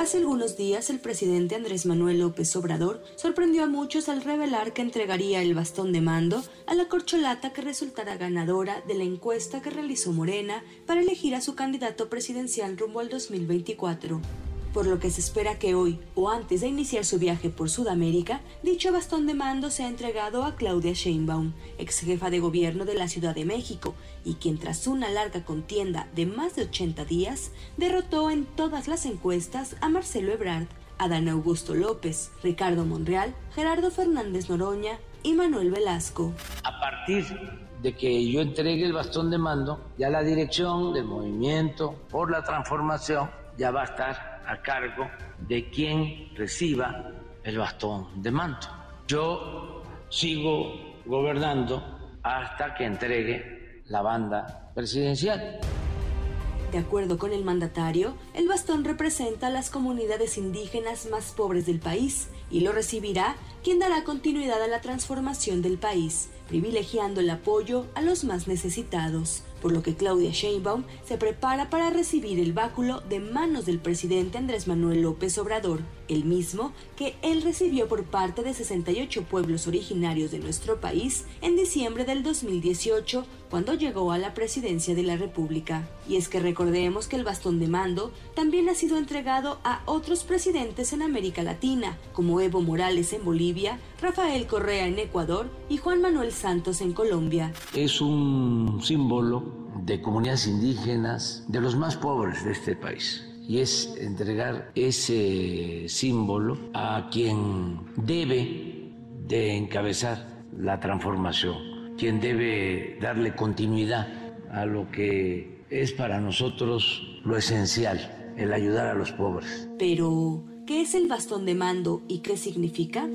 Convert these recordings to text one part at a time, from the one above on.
Hace algunos días el presidente Andrés Manuel López Obrador sorprendió a muchos al revelar que entregaría el bastón de mando a la corcholata que resultará ganadora de la encuesta que realizó Morena para elegir a su candidato presidencial rumbo al 2024 por lo que se espera que hoy, o antes de iniciar su viaje por Sudamérica, dicho bastón de mando sea entregado a Claudia Sheinbaum, ex jefa de gobierno de la Ciudad de México, y quien tras una larga contienda de más de 80 días, derrotó en todas las encuestas a Marcelo Ebrard, Adán Augusto López, Ricardo Monreal, Gerardo Fernández Noroña y Manuel Velasco. A partir de que yo entregue el bastón de mando, ya la dirección del movimiento por la transformación ya va a estar a cargo de quien reciba el bastón de mando. Yo sigo gobernando hasta que entregue la banda presidencial. De acuerdo con el mandatario, el bastón representa a las comunidades indígenas más pobres del país y lo recibirá quien dará continuidad a la transformación del país, privilegiando el apoyo a los más necesitados por lo que Claudia Sheinbaum se prepara para recibir el báculo de manos del presidente Andrés Manuel López Obrador, el mismo que él recibió por parte de 68 pueblos originarios de nuestro país en diciembre del 2018, cuando llegó a la presidencia de la República. Y es que recordemos que el bastón de mando también ha sido entregado a otros presidentes en América Latina, como Evo Morales en Bolivia, Rafael Correa en Ecuador y Juan Manuel Santos en Colombia. Es un símbolo de comunidades indígenas, de los más pobres de este país. Y es entregar ese símbolo a quien debe de encabezar la transformación, quien debe darle continuidad a lo que es para nosotros lo esencial, el ayudar a los pobres. Pero, ¿qué es el bastón de mando y qué significa?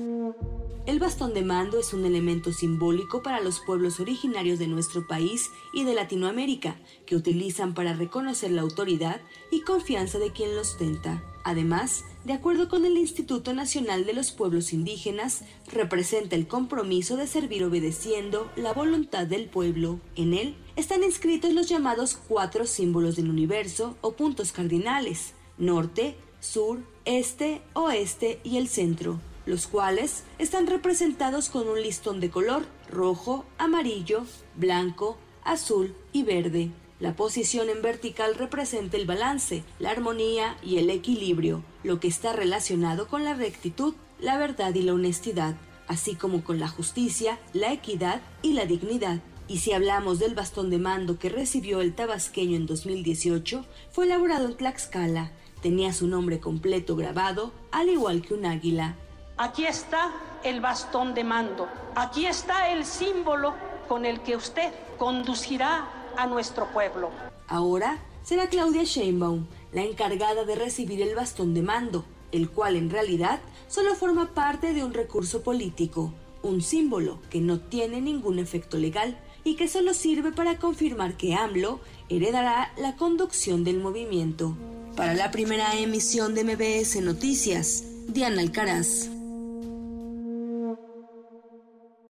El bastón de mando es un elemento simbólico para los pueblos originarios de nuestro país y de Latinoamérica, que utilizan para reconocer la autoridad y confianza de quien los ostenta. Además, de acuerdo con el Instituto Nacional de los Pueblos Indígenas, representa el compromiso de servir obedeciendo la voluntad del pueblo. En él están inscritos los llamados cuatro símbolos del universo o puntos cardinales, norte, sur, este, oeste y el centro los cuales están representados con un listón de color rojo, amarillo, blanco, azul y verde. La posición en vertical representa el balance, la armonía y el equilibrio, lo que está relacionado con la rectitud, la verdad y la honestidad, así como con la justicia, la equidad y la dignidad. Y si hablamos del bastón de mando que recibió el tabasqueño en 2018, fue elaborado en Tlaxcala. Tenía su nombre completo grabado, al igual que un águila. Aquí está el bastón de mando. Aquí está el símbolo con el que usted conducirá a nuestro pueblo. Ahora será Claudia Sheinbaum la encargada de recibir el bastón de mando, el cual en realidad solo forma parte de un recurso político, un símbolo que no tiene ningún efecto legal y que solo sirve para confirmar que AMLO heredará la conducción del movimiento. Para la primera emisión de MBS Noticias, Diana Alcaraz.